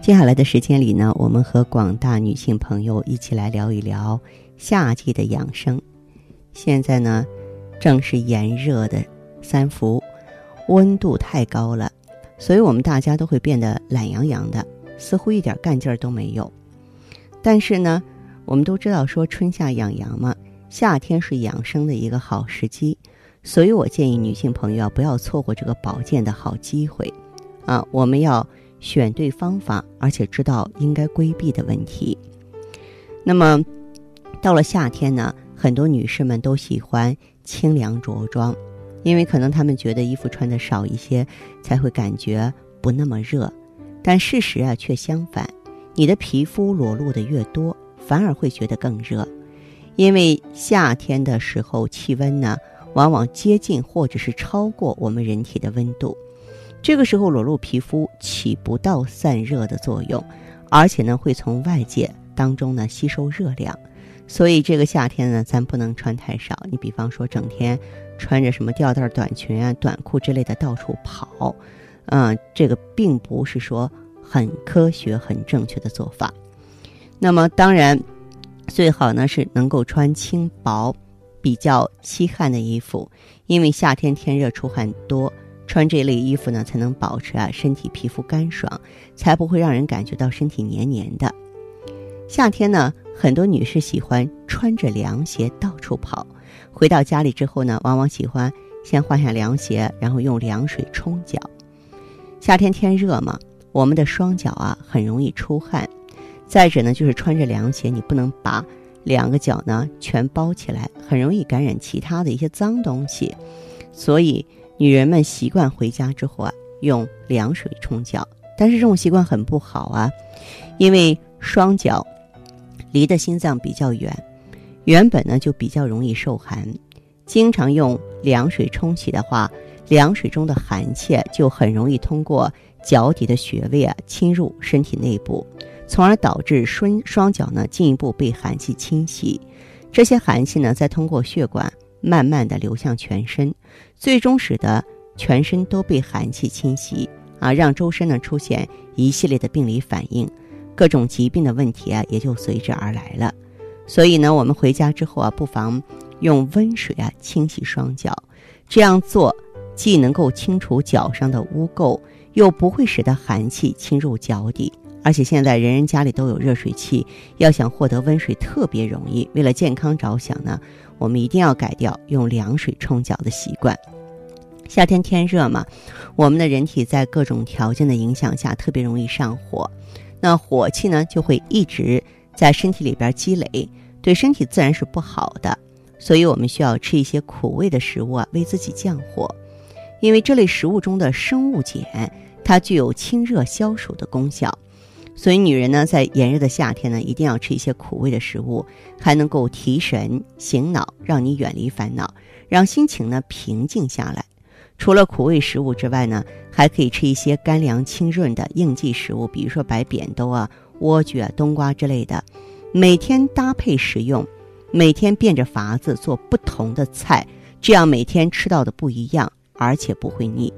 接下来的时间里呢，我们和广大女性朋友一起来聊一聊夏季的养生。现在呢，正是炎热的三伏，温度太高了，所以我们大家都会变得懒洋洋的，似乎一点干劲儿都没有。但是呢，我们都知道说春夏养阳嘛，夏天是养生的一个好时机，所以我建议女性朋友不要错过这个保健的好机会啊！我们要。选对方法，而且知道应该规避的问题。那么，到了夏天呢，很多女士们都喜欢清凉着装，因为可能她们觉得衣服穿的少一些，才会感觉不那么热。但事实啊，却相反，你的皮肤裸露的越多，反而会觉得更热。因为夏天的时候，气温呢，往往接近或者是超过我们人体的温度。这个时候裸露皮肤起不到散热的作用，而且呢会从外界当中呢吸收热量，所以这个夏天呢咱不能穿太少。你比方说整天穿着什么吊带短裙啊、短裤之类的到处跑，嗯，这个并不是说很科学、很正确的做法。那么当然最好呢是能够穿轻薄、比较吸汗的衣服，因为夏天天热出汗多。穿这类衣服呢，才能保持啊身体皮肤干爽，才不会让人感觉到身体黏黏的。夏天呢，很多女士喜欢穿着凉鞋到处跑，回到家里之后呢，往往喜欢先换下凉鞋，然后用凉水冲脚。夏天天热嘛，我们的双脚啊很容易出汗，再者呢，就是穿着凉鞋，你不能把两个脚呢全包起来，很容易感染其他的一些脏东西，所以。女人们习惯回家之后啊，用凉水冲脚，但是这种习惯很不好啊，因为双脚离的心脏比较远，原本呢就比较容易受寒，经常用凉水冲洗的话，凉水中的寒气就很容易通过脚底的穴位啊侵入身体内部，从而导致双双脚呢进一步被寒气侵袭，这些寒气呢再通过血管。慢慢的流向全身，最终使得全身都被寒气侵袭啊，让周身呢出现一系列的病理反应，各种疾病的问题啊也就随之而来了。所以呢，我们回家之后啊，不妨用温水啊清洗双脚，这样做既能够清除脚上的污垢，又不会使得寒气侵入脚底。而且现在人人家里都有热水器，要想获得温水特别容易。为了健康着想呢，我们一定要改掉用凉水冲脚的习惯。夏天天热嘛，我们的人体在各种条件的影响下特别容易上火，那火气呢就会一直在身体里边积累，对身体自然是不好的。所以我们需要吃一些苦味的食物啊，为自己降火。因为这类食物中的生物碱，它具有清热消暑的功效。所以，女人呢，在炎热的夏天呢，一定要吃一些苦味的食物，还能够提神醒脑，让你远离烦恼，让心情呢平静下来。除了苦味食物之外呢，还可以吃一些干凉清润的应季食物，比如说白扁豆啊、莴苣啊、冬瓜之类的。每天搭配食用，每天变着法子做不同的菜，这样每天吃到的不一样，而且不会腻。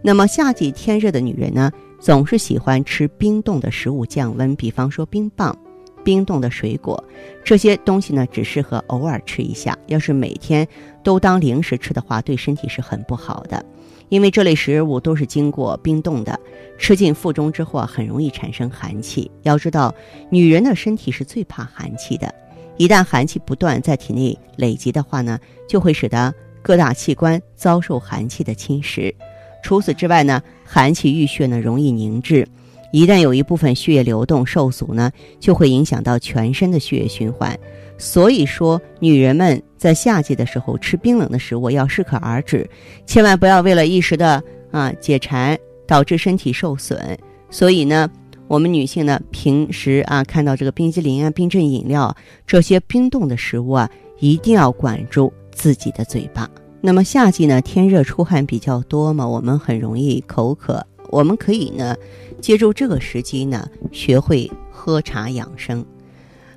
那么夏季天热的女人呢？总是喜欢吃冰冻的食物降温，比方说冰棒、冰冻的水果，这些东西呢只适合偶尔吃一下。要是每天都当零食吃的话，对身体是很不好的。因为这类食物都是经过冰冻的，吃进腹中之后啊，很容易产生寒气。要知道，女人的身体是最怕寒气的，一旦寒气不断在体内累积的话呢，就会使得各大器官遭受寒气的侵蚀。除此之外呢，寒气郁血呢容易凝滞，一旦有一部分血液流动受阻呢，就会影响到全身的血液循环。所以说，女人们在夏季的时候吃冰冷的食物要适可而止，千万不要为了一时的啊解馋导致身体受损。所以呢，我们女性呢，平时啊看到这个冰激凌啊、冰镇饮料这些冰冻的食物啊，一定要管住自己的嘴巴。那么夏季呢，天热出汗比较多嘛，我们很容易口渴。我们可以呢，借助这个时机呢，学会喝茶养生。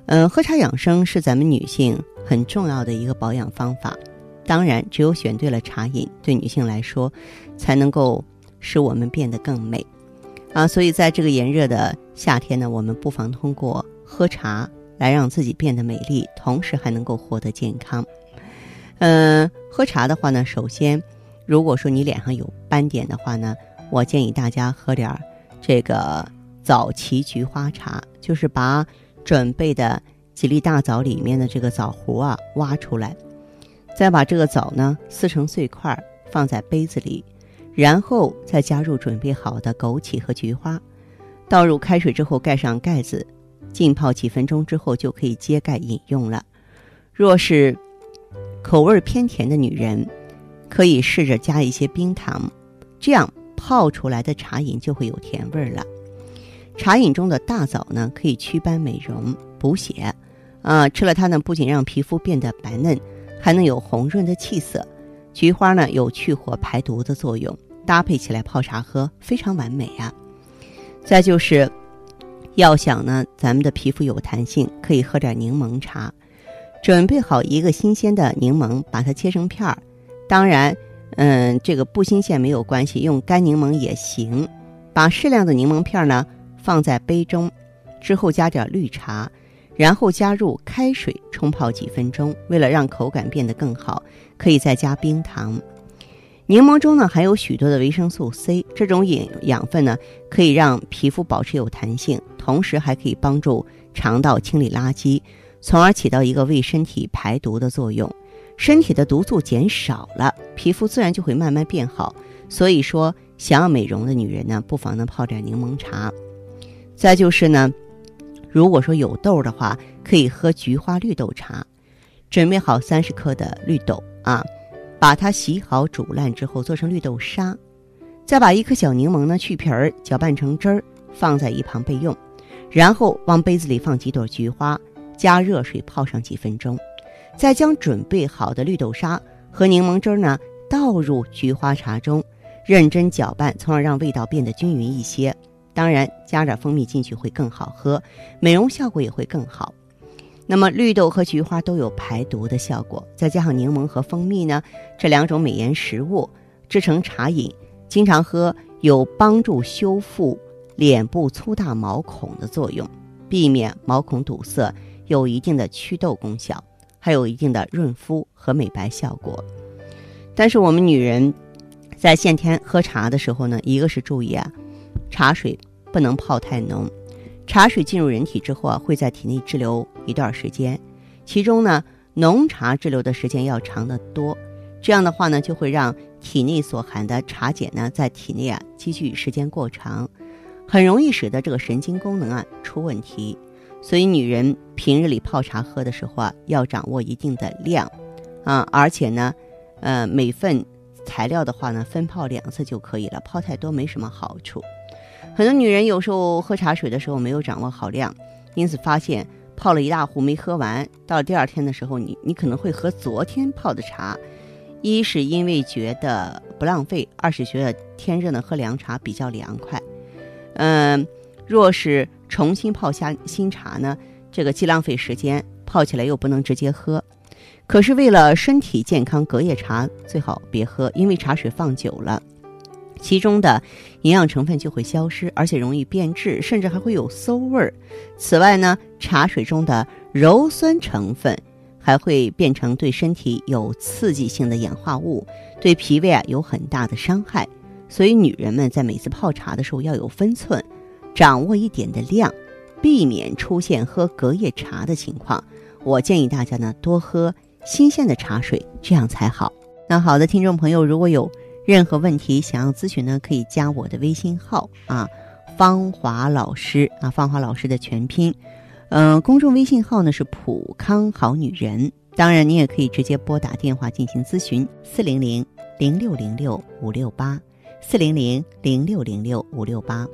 嗯，喝茶养生是咱们女性很重要的一个保养方法。当然，只有选对了茶饮，对女性来说，才能够使我们变得更美。啊，所以在这个炎热的夏天呢，我们不妨通过喝茶来让自己变得美丽，同时还能够获得健康。嗯，喝茶的话呢，首先，如果说你脸上有斑点的话呢，我建议大家喝点儿这个枣荠菊花茶，就是把准备的几粒大枣里面的这个枣核啊挖出来，再把这个枣呢撕成碎块，放在杯子里。然后再加入准备好的枸杞和菊花，倒入开水之后盖上盖子，浸泡几分钟之后就可以揭盖饮用了。若是口味偏甜的女人，可以试着加一些冰糖，这样泡出来的茶饮就会有甜味了。茶饮中的大枣呢，可以祛斑美容、补血，啊，吃了它呢，不仅让皮肤变得白嫩，还能有红润的气色。菊花呢，有去火排毒的作用。搭配起来泡茶喝非常完美啊。再就是，要想呢，咱们的皮肤有弹性，可以喝点柠檬茶。准备好一个新鲜的柠檬，把它切成片儿。当然，嗯，这个不新鲜没有关系，用干柠檬也行。把适量的柠檬片呢放在杯中，之后加点绿茶，然后加入开水冲泡几分钟。为了让口感变得更好，可以再加冰糖。柠檬中呢含有许多的维生素 C，这种饮养分呢可以让皮肤保持有弹性，同时还可以帮助肠道清理垃圾，从而起到一个为身体排毒的作用。身体的毒素减少了，皮肤自然就会慢慢变好。所以说，想要美容的女人呢，不妨呢泡点柠檬茶。再就是呢，如果说有痘的话，可以喝菊花绿豆茶。准备好三十克的绿豆啊。把它洗好煮烂之后做成绿豆沙，再把一颗小柠檬呢去皮儿搅拌成汁儿放在一旁备用，然后往杯子里放几朵菊花，加热水泡上几分钟，再将准备好的绿豆沙和柠檬汁儿呢倒入菊花茶中，认真搅拌，从而让味道变得均匀一些。当然加点蜂蜜进去会更好喝，美容效果也会更好。那么绿豆和菊花都有排毒的效果，再加上柠檬和蜂蜜呢，这两种美颜食物制成茶饮，经常喝有帮助修复脸部粗大毛孔的作用，避免毛孔堵塞，有一定的祛痘功效，还有一定的润肤和美白效果。但是我们女人在夏天喝茶的时候呢，一个是注意啊，茶水不能泡太浓。茶水进入人体之后啊，会在体内滞留一段时间，其中呢，浓茶滞留的时间要长得多。这样的话呢，就会让体内所含的茶碱呢，在体内啊积聚时间过长，很容易使得这个神经功能啊出问题。所以，女人平日里泡茶喝的时候啊，要掌握一定的量，啊，而且呢，呃，每份材料的话呢，分泡两次就可以了，泡太多没什么好处。很多女人有时候喝茶水的时候没有掌握好量，因此发现泡了一大壶没喝完，到了第二天的时候，你你可能会喝昨天泡的茶。一是因为觉得不浪费，二是觉得天热呢喝凉茶比较凉快。嗯，若是重新泡下新茶呢，这个既浪费时间，泡起来又不能直接喝。可是为了身体健康，隔夜茶最好别喝，因为茶水放久了。其中的营养成分就会消失，而且容易变质，甚至还会有馊味儿。此外呢，茶水中的鞣酸成分还会变成对身体有刺激性的氧化物，对脾胃啊有很大的伤害。所以，女人们在每次泡茶的时候要有分寸，掌握一点的量，避免出现喝隔夜茶的情况。我建议大家呢多喝新鲜的茶水，这样才好。那好的，听众朋友，如果有。任何问题想要咨询呢，可以加我的微信号啊，芳华老师啊，芳华老师的全拼，嗯，公众微信号呢是普康好女人。当然，你也可以直接拨打电话进行咨询，四零零零六零六五六八，四零零零六零六五六八。